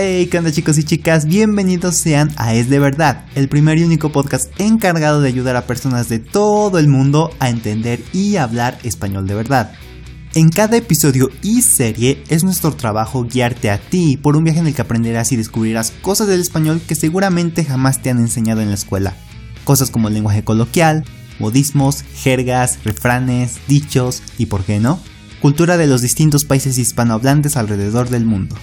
Hey, ¿qué onda chicos y chicas? Bienvenidos sean a Es de Verdad, el primer y único podcast encargado de ayudar a personas de todo el mundo a entender y hablar español de verdad. En cada episodio y serie es nuestro trabajo guiarte a ti por un viaje en el que aprenderás y descubrirás cosas del español que seguramente jamás te han enseñado en la escuela. Cosas como el lenguaje coloquial, modismos, jergas, refranes, dichos y, por qué no, cultura de los distintos países hispanohablantes alrededor del mundo.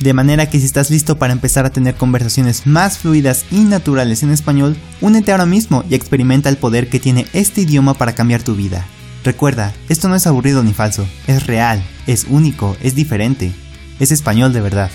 De manera que si estás listo para empezar a tener conversaciones más fluidas y naturales en español, únete ahora mismo y experimenta el poder que tiene este idioma para cambiar tu vida. Recuerda, esto no es aburrido ni falso, es real, es único, es diferente, es español de verdad.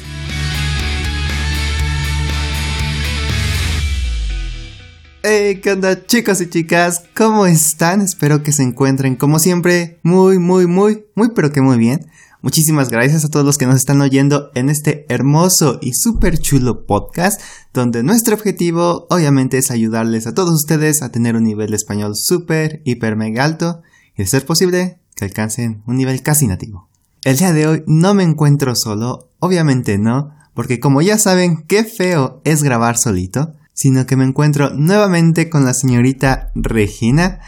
Hey, ¿qué onda chicos y chicas? ¿Cómo están? Espero que se encuentren como siempre muy, muy, muy, muy, pero que muy bien. Muchísimas gracias a todos los que nos están oyendo en este hermoso y súper chulo podcast, donde nuestro objetivo obviamente es ayudarles a todos ustedes a tener un nivel de español súper, hiper, mega alto y de ser posible que alcancen un nivel casi nativo. El día de hoy no me encuentro solo, obviamente no, porque como ya saben, qué feo es grabar solito, sino que me encuentro nuevamente con la señorita Regina.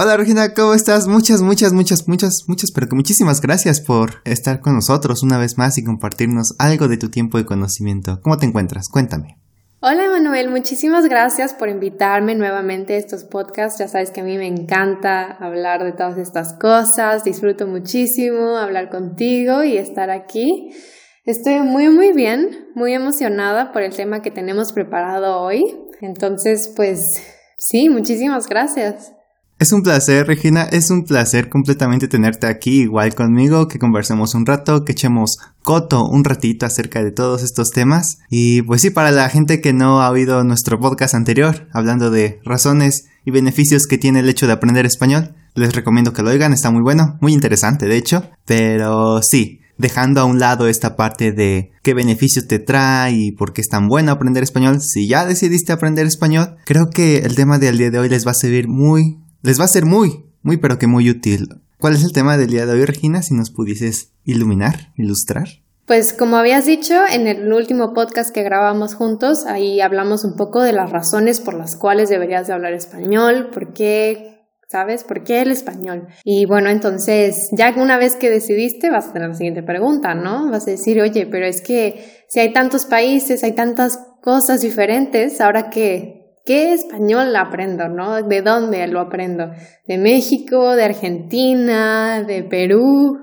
Hola Regina, ¿cómo estás? Muchas, muchas, muchas, muchas, muchas, pero muchísimas gracias por estar con nosotros una vez más y compartirnos algo de tu tiempo y conocimiento. ¿Cómo te encuentras? Cuéntame. Hola Manuel, muchísimas gracias por invitarme nuevamente a estos podcasts. Ya sabes que a mí me encanta hablar de todas estas cosas, disfruto muchísimo hablar contigo y estar aquí. Estoy muy muy bien, muy emocionada por el tema que tenemos preparado hoy. Entonces, pues sí, muchísimas gracias. Es un placer, Regina, es un placer completamente tenerte aquí igual conmigo, que conversemos un rato, que echemos coto un ratito acerca de todos estos temas. Y pues sí, para la gente que no ha oído nuestro podcast anterior, hablando de razones y beneficios que tiene el hecho de aprender español, les recomiendo que lo oigan, está muy bueno, muy interesante de hecho, pero sí, dejando a un lado esta parte de qué beneficios te trae y por qué es tan bueno aprender español, si ya decidiste aprender español, creo que el tema del día de hoy les va a servir muy les va a ser muy, muy pero que muy útil. ¿Cuál es el tema del día de hoy, Regina? Si nos pudieses iluminar, ilustrar. Pues como habías dicho en el último podcast que grabamos juntos, ahí hablamos un poco de las razones por las cuales deberías de hablar español, por qué, ¿sabes? ¿Por qué el español? Y bueno, entonces, ya una vez que decidiste, vas a tener la siguiente pregunta, ¿no? Vas a decir, oye, pero es que si hay tantos países, hay tantas cosas diferentes, ahora que ¿Qué español aprendo, no? ¿De dónde lo aprendo? ¿De México, de Argentina, de Perú?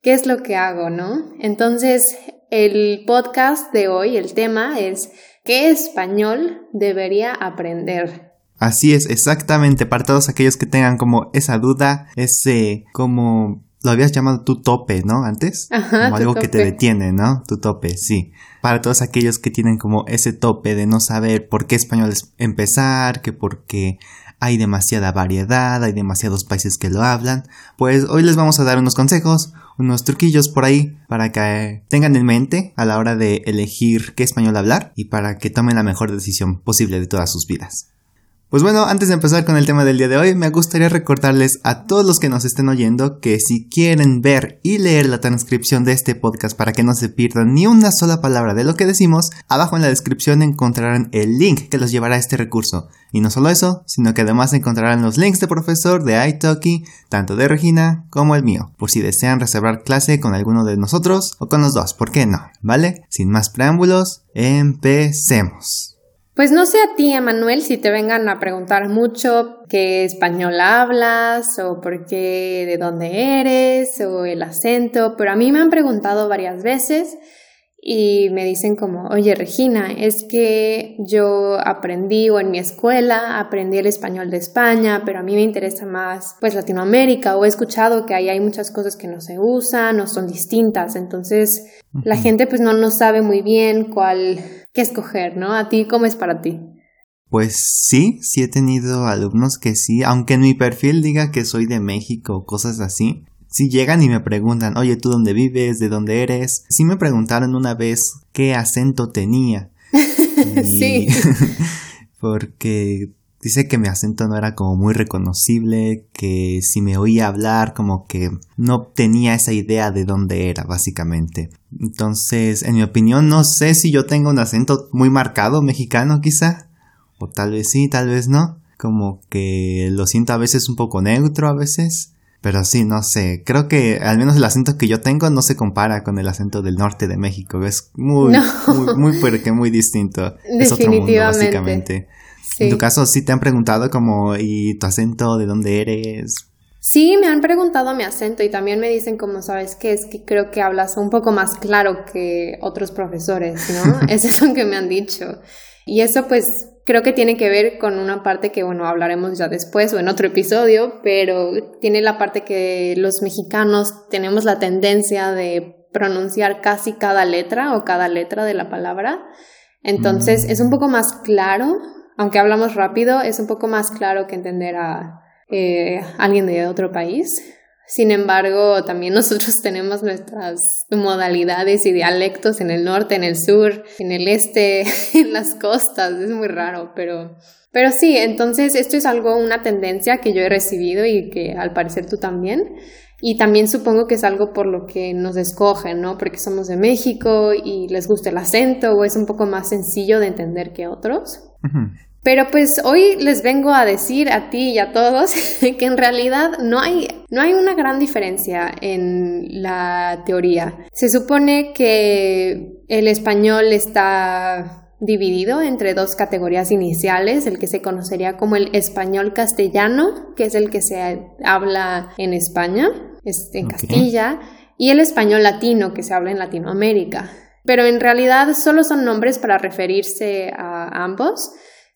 ¿Qué es lo que hago, no? Entonces, el podcast de hoy, el tema es ¿qué español debería aprender? Así es, exactamente, para todos aquellos que tengan como esa duda, ese como lo habías llamado tu tope, ¿no? Antes. Ajá, como algo que te detiene, ¿no? Tu tope, sí. Para todos aquellos que tienen como ese tope de no saber por qué español es empezar, que porque hay demasiada variedad, hay demasiados países que lo hablan, pues hoy les vamos a dar unos consejos, unos truquillos por ahí para que tengan en mente a la hora de elegir qué español hablar y para que tomen la mejor decisión posible de todas sus vidas. Pues bueno, antes de empezar con el tema del día de hoy, me gustaría recordarles a todos los que nos estén oyendo que si quieren ver y leer la transcripción de este podcast para que no se pierdan ni una sola palabra de lo que decimos, abajo en la descripción encontrarán el link que los llevará a este recurso. Y no solo eso, sino que además encontrarán los links de profesor de iTalki, tanto de Regina como el mío, por si desean reservar clase con alguno de nosotros o con los dos, ¿por qué no? ¿Vale? Sin más preámbulos, empecemos. Pues no sé a ti, Emanuel, si te vengan a preguntar mucho qué español hablas o por qué, de dónde eres o el acento, pero a mí me han preguntado varias veces y me dicen como, oye Regina, es que yo aprendí o en mi escuela aprendí el español de España, pero a mí me interesa más pues Latinoamérica o he escuchado que ahí hay muchas cosas que no se usan o son distintas, entonces la gente pues no, no sabe muy bien cuál, escoger, ¿no? ¿A ti cómo es para ti? Pues sí, sí he tenido alumnos que sí, aunque en mi perfil diga que soy de México o cosas así, si llegan y me preguntan, oye, ¿tú dónde vives? ¿De dónde eres? Sí me preguntaron una vez qué acento tenía. sí. porque Dice que mi acento no era como muy reconocible, que si me oía hablar como que no tenía esa idea de dónde era, básicamente. Entonces, en mi opinión, no sé si yo tengo un acento muy marcado mexicano quizá, o tal vez sí, tal vez no. Como que lo siento a veces un poco neutro a veces. Pero sí, no sé. Creo que al menos el acento que yo tengo no se compara con el acento del norte de México. Es muy, muy, muy, muy, muy distinto. Es otro mundo, básicamente. En tu caso, sí te han preguntado como, ¿y tu acento de dónde eres? Sí, me han preguntado mi acento y también me dicen como, ¿sabes qué? Es que creo que hablas un poco más claro que otros profesores, ¿no? Eso es lo que me han dicho. Y eso pues creo que tiene que ver con una parte que, bueno, hablaremos ya después o en otro episodio, pero tiene la parte que los mexicanos tenemos la tendencia de pronunciar casi cada letra o cada letra de la palabra. Entonces mm. es un poco más claro aunque hablamos rápido, es un poco más claro que entender a eh, alguien de otro país. Sin embargo, también nosotros tenemos nuestras modalidades y dialectos en el norte, en el sur, en el este, en las costas. Es muy raro, pero, pero sí, entonces esto es algo, una tendencia que yo he recibido y que al parecer tú también. Y también supongo que es algo por lo que nos escogen, ¿no? Porque somos de México y les gusta el acento o es un poco más sencillo de entender que otros. Pero pues hoy les vengo a decir a ti y a todos que en realidad no hay, no hay una gran diferencia en la teoría. Se supone que el español está dividido entre dos categorías iniciales, el que se conocería como el español castellano, que es el que se habla en España, en Castilla, y el español latino, que se habla en Latinoamérica. Pero en realidad solo son nombres para referirse a ambos.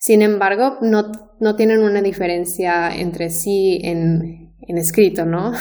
Sin embargo, no, no tienen una diferencia entre sí en, en escrito, ¿no?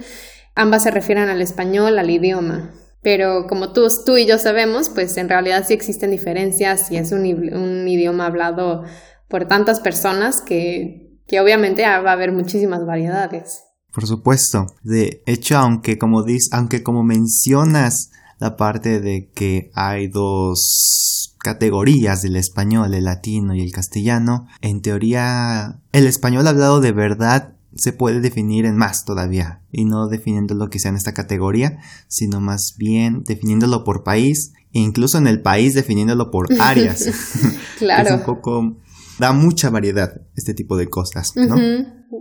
Ambas se refieren al español, al idioma. Pero como tú, tú y yo sabemos, pues en realidad sí existen diferencias y es un, un idioma hablado por tantas personas que, que obviamente va a haber muchísimas variedades. Por supuesto. De hecho, aunque como dices, aunque como mencionas la parte de que hay dos categorías del español, el latino y el castellano, en teoría el español hablado de verdad se puede definir en más todavía, y no definiéndolo que sea en esta categoría, sino más bien definiéndolo por país, e incluso en el país definiéndolo por áreas. claro. es un poco da mucha variedad este tipo de cosas, ¿no?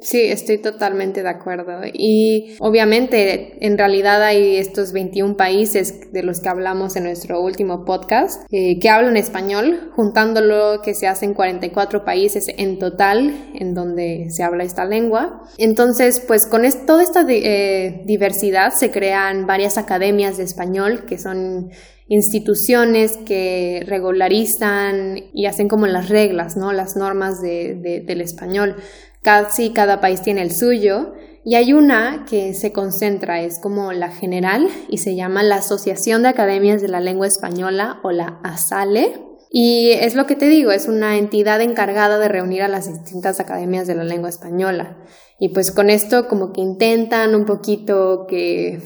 Sí, estoy totalmente de acuerdo. Y obviamente, en realidad hay estos 21 países de los que hablamos en nuestro último podcast eh, que hablan español, juntándolo que se hacen 44 países en total en donde se habla esta lengua. Entonces, pues con toda esta eh, diversidad se crean varias academias de español que son instituciones que regularizan y hacen como las reglas, ¿no? Las normas de, del español. Casi cada país tiene el suyo. Y hay una que se concentra, es como la general, y se llama la Asociación de Academias de la Lengua Española o la ASALE. Y es lo que te digo, es una entidad encargada de reunir a las distintas academias de la lengua española. Y pues con esto como que intentan un poquito que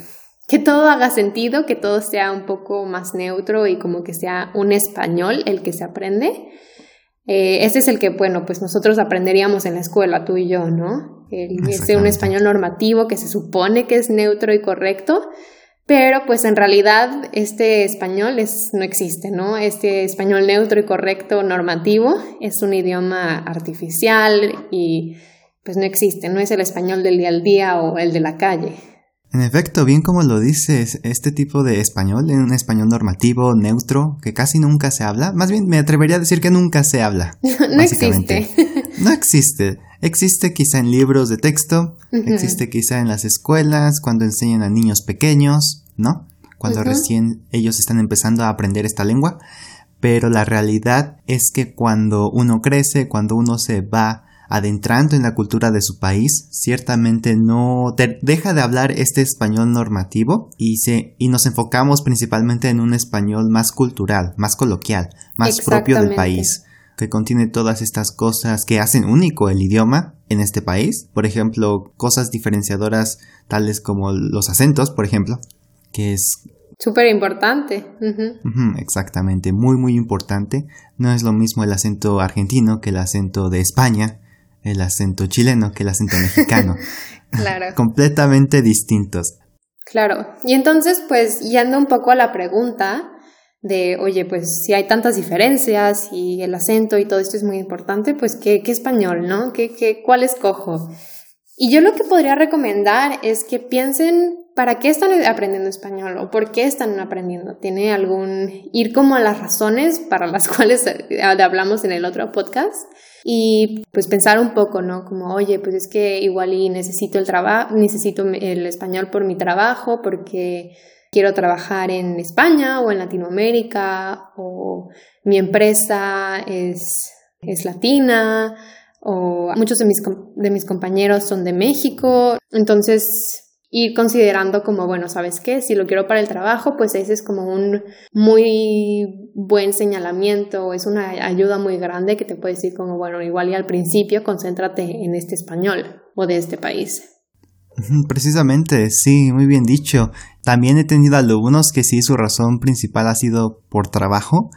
que todo haga sentido, que todo sea un poco más neutro y como que sea un español el que se aprende. Eh, ese es el que, bueno, pues nosotros aprenderíamos en la escuela, tú y yo, ¿no? Es un español normativo que se supone que es neutro y correcto, pero pues en realidad este español es, no existe, ¿no? Este español neutro y correcto normativo es un idioma artificial y pues no existe, no es el español del día al día o el de la calle. En efecto, bien como lo dices, este tipo de español, un español normativo, neutro, que casi nunca se habla, más bien me atrevería a decir que nunca se habla. no existe. no existe. Existe quizá en libros de texto, existe quizá en las escuelas, cuando enseñan a niños pequeños, ¿no? Cuando recién ellos están empezando a aprender esta lengua. Pero la realidad es que cuando uno crece, cuando uno se va adentrando en la cultura de su país, ciertamente no deja de hablar este español normativo y, se, y nos enfocamos principalmente en un español más cultural, más coloquial, más propio del país, que contiene todas estas cosas que hacen único el idioma en este país. Por ejemplo, cosas diferenciadoras tales como los acentos, por ejemplo, que es Súper importante. exactamente, muy muy importante. No es lo mismo el acento argentino que el acento de España, el acento chileno que el acento mexicano. claro. Completamente distintos. Claro. Y entonces, pues, yendo un poco a la pregunta de, oye, pues si hay tantas diferencias y el acento y todo esto es muy importante, pues, ¿qué, qué español, no? ¿Qué, qué, ¿Cuál escojo? Y yo lo que podría recomendar es que piensen para qué están aprendiendo español o por qué están aprendiendo. ¿Tiene algún ir como a las razones para las cuales hablamos en el otro podcast? Y pues pensar un poco, ¿no? Como, oye, pues es que igual y necesito el trabajo, necesito el español por mi trabajo porque quiero trabajar en España o en Latinoamérica o mi empresa es, es latina o muchos de mis, de mis compañeros son de México. Entonces, ir considerando como, bueno, ¿sabes qué? Si lo quiero para el trabajo, pues ese es como un muy buen señalamiento, es una ayuda muy grande que te puede decir como, bueno, igual y al principio concéntrate en este español o de este país. Precisamente, sí, muy bien dicho. También he tenido alumnos que sí su razón principal ha sido por trabajo,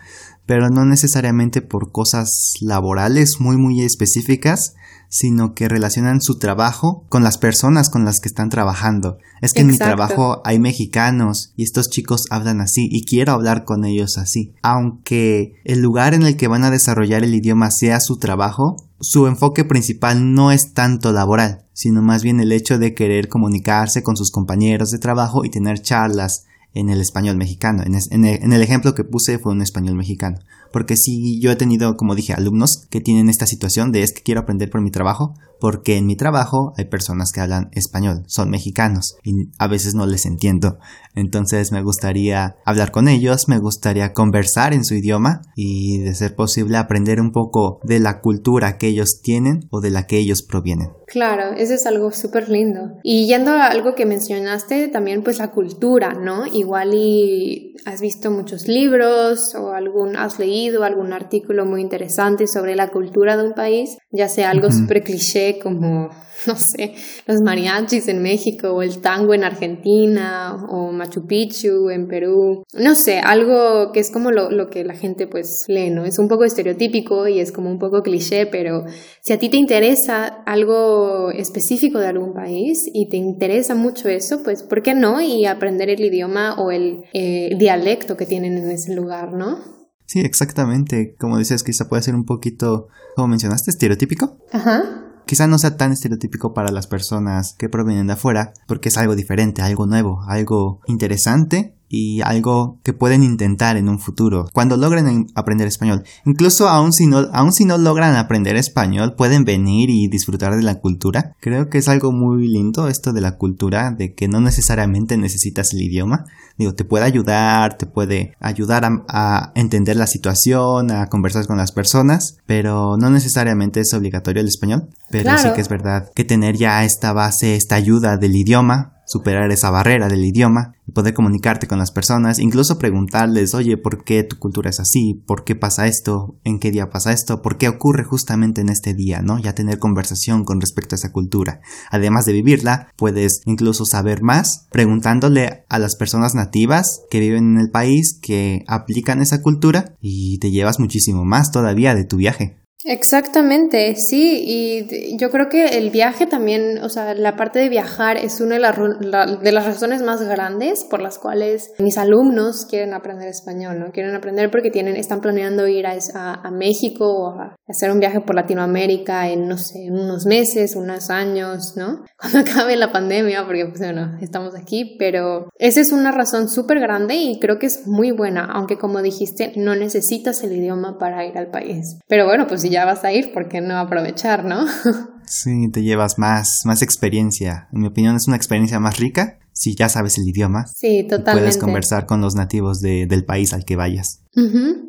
pero no necesariamente por cosas laborales muy muy específicas, sino que relacionan su trabajo con las personas con las que están trabajando. Es que en mi trabajo hay mexicanos y estos chicos hablan así y quiero hablar con ellos así. Aunque el lugar en el que van a desarrollar el idioma sea su trabajo, su enfoque principal no es tanto laboral, sino más bien el hecho de querer comunicarse con sus compañeros de trabajo y tener charlas en el español mexicano. En, el, ejemplo que puse fue un español mexicano. Porque sí, yo he tenido, como dije, alumnos que tienen esta situación de es que quiero aprender por mi trabajo, porque en mi trabajo hay personas que hablan español, son mexicanos y a veces no les entiendo. Entonces me gustaría hablar con ellos, me gustaría conversar en su idioma y de ser posible aprender un poco de la cultura que ellos tienen o de la que ellos provienen. Claro, eso es algo súper lindo. Y yendo a algo que mencionaste, también pues la cultura, ¿no? Igual y has visto muchos libros o algún, has leído algún artículo muy interesante sobre la cultura de un país, ya sea algo súper cliché como no sé, los mariachis en México o el tango en Argentina o Machu Picchu en Perú. No sé, algo que es como lo, lo, que la gente pues lee, ¿no? Es un poco estereotípico y es como un poco cliché, pero si a ti te interesa algo específico de algún país y te interesa mucho eso, pues ¿por qué no? Y aprender el idioma o el eh, dialecto que tienen en ese lugar, ¿no? Sí, exactamente. Como dices, quizá puede ser un poquito, como mencionaste, estereotípico. Ajá quizá no sea tan estereotípico para las personas que provienen de afuera, porque es algo diferente, algo nuevo, algo interesante y algo que pueden intentar en un futuro cuando logren aprender español. Incluso aun si no, aun si no logran aprender español, pueden venir y disfrutar de la cultura. Creo que es algo muy lindo esto de la cultura, de que no necesariamente necesitas el idioma. Digo, te puede ayudar, te puede ayudar a, entender la situación, a conversar con las personas, pero no necesariamente es obligatorio el español. Pero sí que es verdad que tener ya esta base, esta ayuda del idioma, superar esa barrera del idioma y poder comunicarte con las personas, incluso preguntarles, oye, ¿por qué tu cultura es así? ¿Por qué pasa esto? ¿En qué día pasa esto? ¿Por qué ocurre justamente en este día? ¿No? Ya tener conversación con respecto a esa cultura. Además de vivirla, puedes incluso saber más preguntándole a las personas nativas que viven en el país, que aplican esa cultura y te llevas muchísimo más todavía de tu viaje. Exactamente, sí, y yo creo que el viaje también, o sea, la parte de viajar es una de, las razones más grandes por las cuales mis alumnos quieren aprender español, ¿no? Quieren aprender porque tienen, están planeando ir a, a, México o a hacer un viaje por Latinoamérica en, no sé, unos meses, unos años, ¿no? Cuando acabe la pandemia, porque pues bueno, estamos aquí, pero esa es una razón súper grande y creo que es muy buena, aunque como dijiste, no necesitas el idioma para ir al país. Pero bueno, pues si ya vas a ir, ¿por qué no aprovechar, no? sí, te llevas más, más experiencia. En mi opinión es una experiencia más rica si ya sabes el idioma. Sí, totalmente. puedes conversar con los nativos del país al que vayas.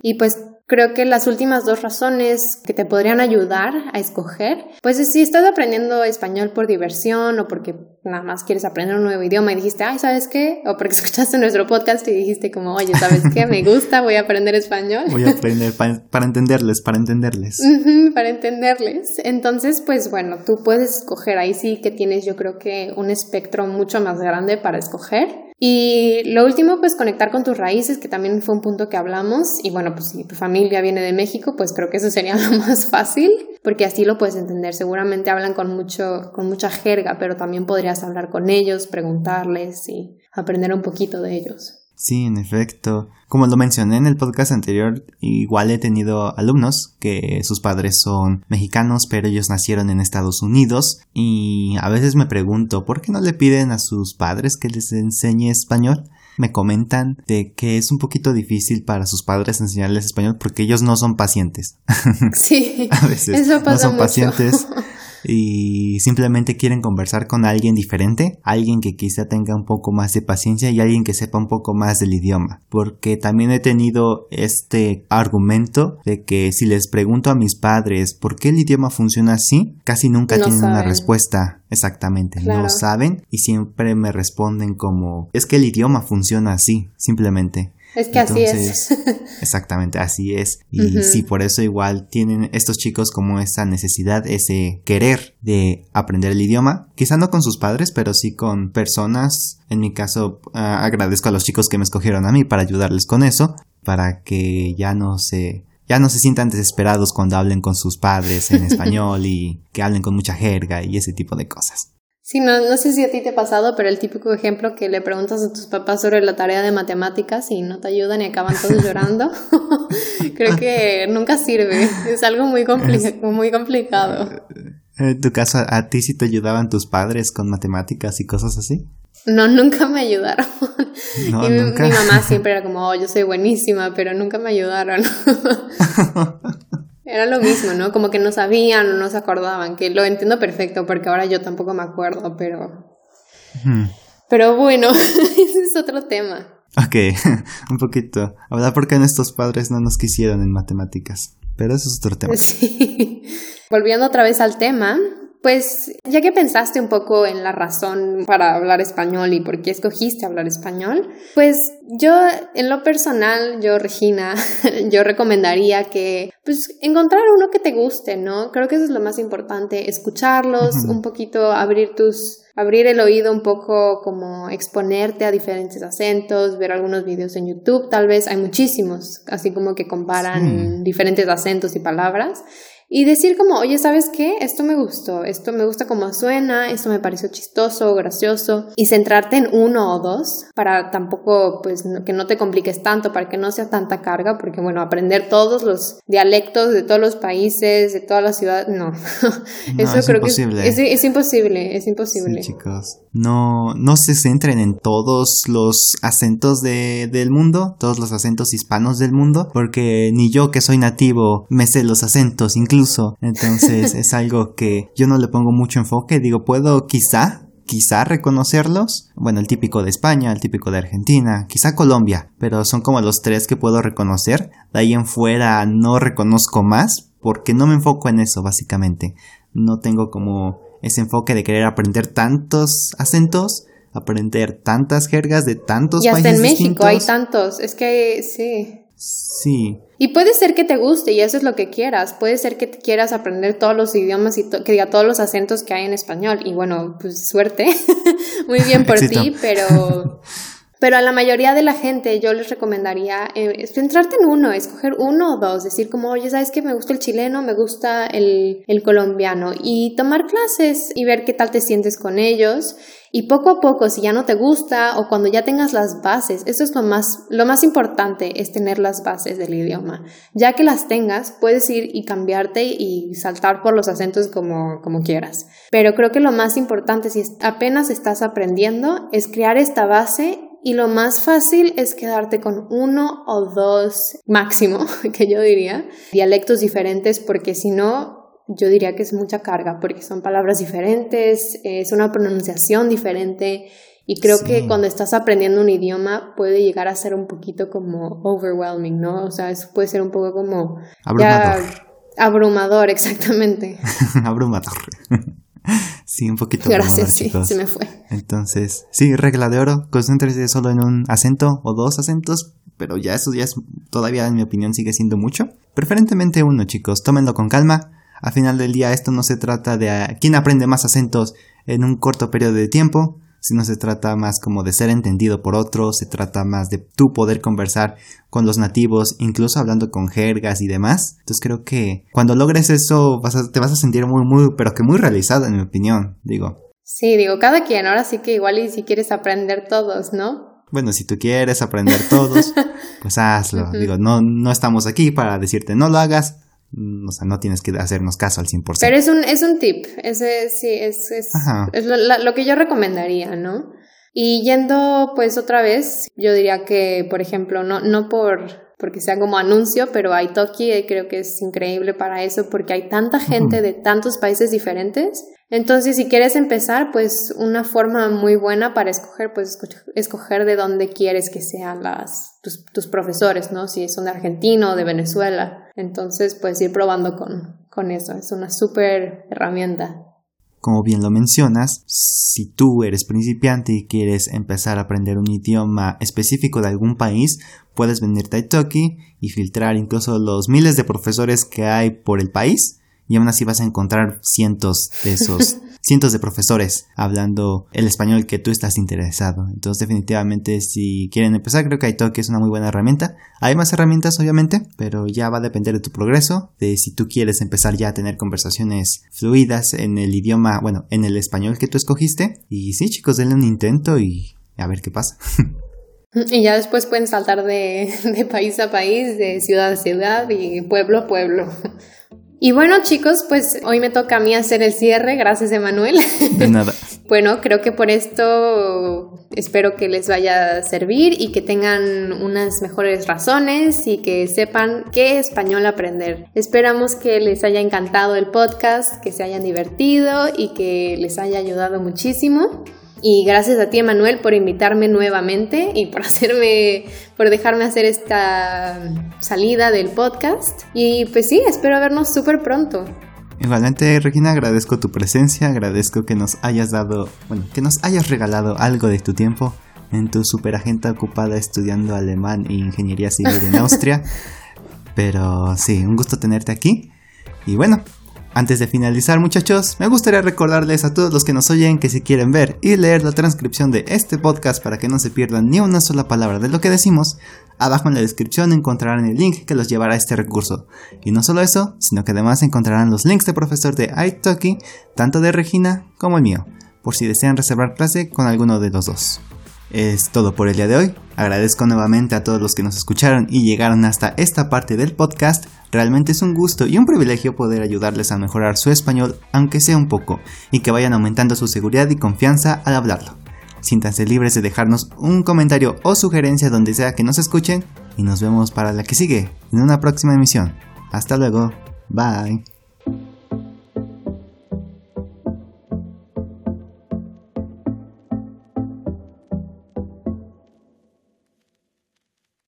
Y pues Creo que las últimas dos razones que te podrían ayudar a escoger, pues si estás aprendiendo español por diversión o porque nada más quieres aprender un nuevo idioma y dijiste, ay, ¿sabes qué? O porque escuchaste nuestro podcast y dijiste como, oye, ¿sabes qué? Me gusta, voy a aprender español. Voy a aprender para, entenderles, para entenderles. para entenderles. Entonces, pues bueno, tú puedes escoger, ahí sí que tienes yo creo que un espectro mucho más grande para escoger. Y lo último, pues conectar con tus raíces, que también fue un punto que hablamos. Y bueno, pues si tu familia viene de México, pues creo que eso sería lo más fácil. porque así lo puedes entender. Seguramente hablan con mucho, con mucha jerga, pero también podrías hablar con ellos, preguntarles y aprender un poquito de ellos. Sí, en efecto. Como lo mencioné en el podcast anterior, igual he tenido alumnos que sus padres son mexicanos, pero ellos nacieron en Estados Unidos y a veces me pregunto, ¿por qué no le piden a sus padres que les enseñe español? Me comentan de que es un poquito difícil para sus padres enseñarles español porque ellos no son pacientes. Sí, a veces no son pacientes y simplemente quieren conversar con alguien diferente, alguien que quizá tenga un poco más de paciencia y alguien que sepa un poco más del idioma. Porque también he tenido este argumento de que si les pregunto a mis padres por qué el idioma funciona así, casi nunca tienen una respuesta exactamente. No saben y siempre me responden como es que el idioma funciona así, simplemente. Es que así es. exactamente, así es. Y sí, por eso igual tienen estos chicos como esa necesidad, ese querer de aprender el idioma. Quizá no con sus padres, pero sí con personas. En mi caso, ah, agradezco a los chicos que me escogieron a mí para ayudarles con eso, para que ya no se ya no se sientan desesperados cuando hablen con sus padres en español y que hablen con mucha jerga y ese tipo de cosas. Sí, no, no sé si a ti te ha pasado, pero el típico ejemplo que le preguntas a tus papás sobre la tarea de matemáticas y no te ayudan y acaban todos llorando, creo que nunca sirve. Es algo muy, muy complicado. En tu caso, ¿a ti sí te ayudaban tus padres con matemáticas y cosas así? No, nunca me ayudaron. No, y mi, mi, mamá siempre era como, oh, yo soy buenísima, pero nunca me ayudaron. Era lo mismo, ¿no? Como que no sabían o no se acordaban, que lo entiendo perfecto porque ahora yo tampoco me acuerdo, pero... Pero bueno, ese es otro tema. Ok, un poquito. Ahora, ¿por qué nuestros padres no nos quisieron en matemáticas? Pero eso es otro tema. Sí. Volviendo otra vez al tema, pues ya que pensaste un poco en la razón para hablar español y por qué escogiste hablar español, pues yo en lo personal, yo Regina, yo recomendaría que pues encontrar uno que te guste, ¿no? Creo que eso es lo más importante, escucharlos, un poquito abrir tus abrir el oído un poco como exponerte a diferentes acentos, ver algunos videos en YouTube, tal vez hay muchísimos, así como que comparan diferentes acentos y palabras y decir como, oye, ¿sabes qué? Esto me gustó, esto me gusta como suena, esto me pareció chistoso, gracioso, y centrarte en uno o dos para tampoco, pues, que no te compliques tanto, para que no sea tanta carga, porque bueno, aprender todos los dialectos de todos los países, de todas las ciudades, no. Eso creo que es, es, imposible, es imposible. Sí, chicos. No, no se centren en todos los acentos de, del mundo, todos los acentos hispanos del mundo, porque ni yo que soy nativo me sé los acentos, incluso incluso. Entonces es algo que yo no le pongo mucho enfoque. Digo, puedo quizá quizá reconocerlos. Bueno, el típico de España, el típico de Argentina, quizá Colombia, pero son como los tres que puedo reconocer. De ahí en fuera no reconozco más porque no me enfoco en eso, básicamente. No tengo como ese enfoque de querer aprender tantos acentos, aprender tantas jergas de tantos países. Y hasta en México hay tantos, es que sí. Sí. Y puede ser que te guste y eso es lo que quieras. Puede ser que quieras aprender todos los idiomas y que diga todos los acentos que hay en español. Y bueno, pues suerte. Muy bien por ti, pero pero a la mayoría de la gente yo les recomendaría eh, centrarte en uno, escoger uno o dos, decir como, oye, ¿sabes que me gusta el chileno, me gusta el, el colombiano? Y tomar clases y ver qué tal te sientes con ellos. Y poco a poco, si ya no te gusta o cuando ya tengas las bases, eso es lo más, lo más importante, es tener las bases del idioma. Ya que las tengas, puedes ir y cambiarte y saltar por los acentos como, como quieras. Pero creo que lo más importante, si apenas estás aprendiendo, es crear esta base y lo más fácil es quedarte con uno o dos máximo, que yo diría, dialectos diferentes, porque si no, yo diría que es mucha carga, porque son palabras diferentes, es una pronunciación diferente. Y creo que cuando estás aprendiendo un idioma puede llegar a ser un poquito como overwhelming, ¿no? O sea, eso puede ser un poco como... Abrumador. abrumador, exactamente. abrumador. Sí, un poquito. Gracias, sí, se me fue. Entonces, sí, regla de oro, concéntrese solo en un acento o dos acentos, pero ya eso ya es, todavía en mi opinión sigue siendo mucho. Preferentemente uno, chicos, tómenlo con calma. Al final del día esto no se trata de quién aprende más acentos en un corto periodo de tiempo, sino se trata más como de ser entendido por otros, se trata más de tú poder conversar con los nativos, incluso hablando con jergas y demás. Entonces creo que cuando logres eso te vas a sentir muy, muy, pero que muy realizado en mi opinión, digo. Sí, digo, cada quien, ahora sí que igual y si quieres aprender todos, ¿no? Bueno, si tú quieres aprender todos, pues hazlo. Digo, no, no estamos aquí para decirte no lo hagas, o sea, no tienes que hacernos caso al 100%. Pero es un, es un tip, ese sí, es, es, es lo, lo, que yo recomendaría, ¿no? Y yendo pues otra vez, yo diría que, por ejemplo, no, no por porque sea como anuncio, pero Italki eh, creo que es increíble para eso porque hay tanta gente de tantos países diferentes. Entonces, si quieres empezar, pues una forma muy buena para escoger, pues escoger de dónde quieres que sean las, tus, tus profesores, ¿no? Si son de Argentina o de Venezuela. Entonces, pues ir probando con, con eso. Es una súper herramienta. Como bien lo mencionas, si tú eres principiante y quieres empezar a aprender un idioma específico de algún país, puedes venirte a Italki y filtrar incluso los miles de profesores que hay por el país y aún así vas a encontrar cientos de esos, cientos de profesores hablando el español que tú estás interesado. Entonces definitivamente si quieren empezar creo que Italki es una muy buena herramienta. Hay más herramientas obviamente, pero ya va a depender de tu progreso, de si tú quieres empezar ya a tener conversaciones fluidas en el idioma, bueno, en el español que tú escogiste. Y sí chicos, denle un intento y a ver qué pasa. Y ya después pueden saltar de, de, país a país, de ciudad a ciudad y pueblo a pueblo. Y bueno chicos, pues hoy me toca a mí hacer el cierre, gracias Emanuel. De nada. bueno, creo que por esto espero que les vaya a servir y que tengan unas mejores razones y que sepan qué español aprender. Esperamos que les haya encantado el podcast, que se hayan divertido y que les haya ayudado muchísimo. Y gracias a ti, Emanuel, por invitarme nuevamente y por hacerme, por dejarme hacer esta salida del podcast. Y pues sí, espero vernos súper pronto. Igualmente, Regina, agradezco tu presencia, agradezco que nos hayas dado, bueno, que nos hayas regalado algo de tu tiempo en tu super agenda ocupada estudiando alemán e ingeniería civil en Austria. Pero sí, un gusto tenerte aquí. Y bueno, antes de finalizar muchachos, me gustaría recordarles a todos los que nos oyen que si quieren ver y leer la transcripción de este podcast para que no se pierdan ni una sola palabra de lo que decimos, abajo en la descripción encontrarán el link que los llevará a este recurso. Y no solo eso, sino que además encontrarán los links de profesor de iTalki, tanto de Regina como el mío, por si desean reservar clase con alguno de los dos. Es todo por el día de hoy. Agradezco nuevamente a todos los que nos escucharon y llegaron hasta esta parte del podcast. Realmente es un gusto y un privilegio poder ayudarles a mejorar su español, aunque sea un poco, y que vayan aumentando su seguridad y confianza al hablarlo. Siéntanse libres de dejarnos un comentario o sugerencia donde sea que nos escuchen y nos vemos para la que sigue en una próxima emisión. Hasta luego. Bye.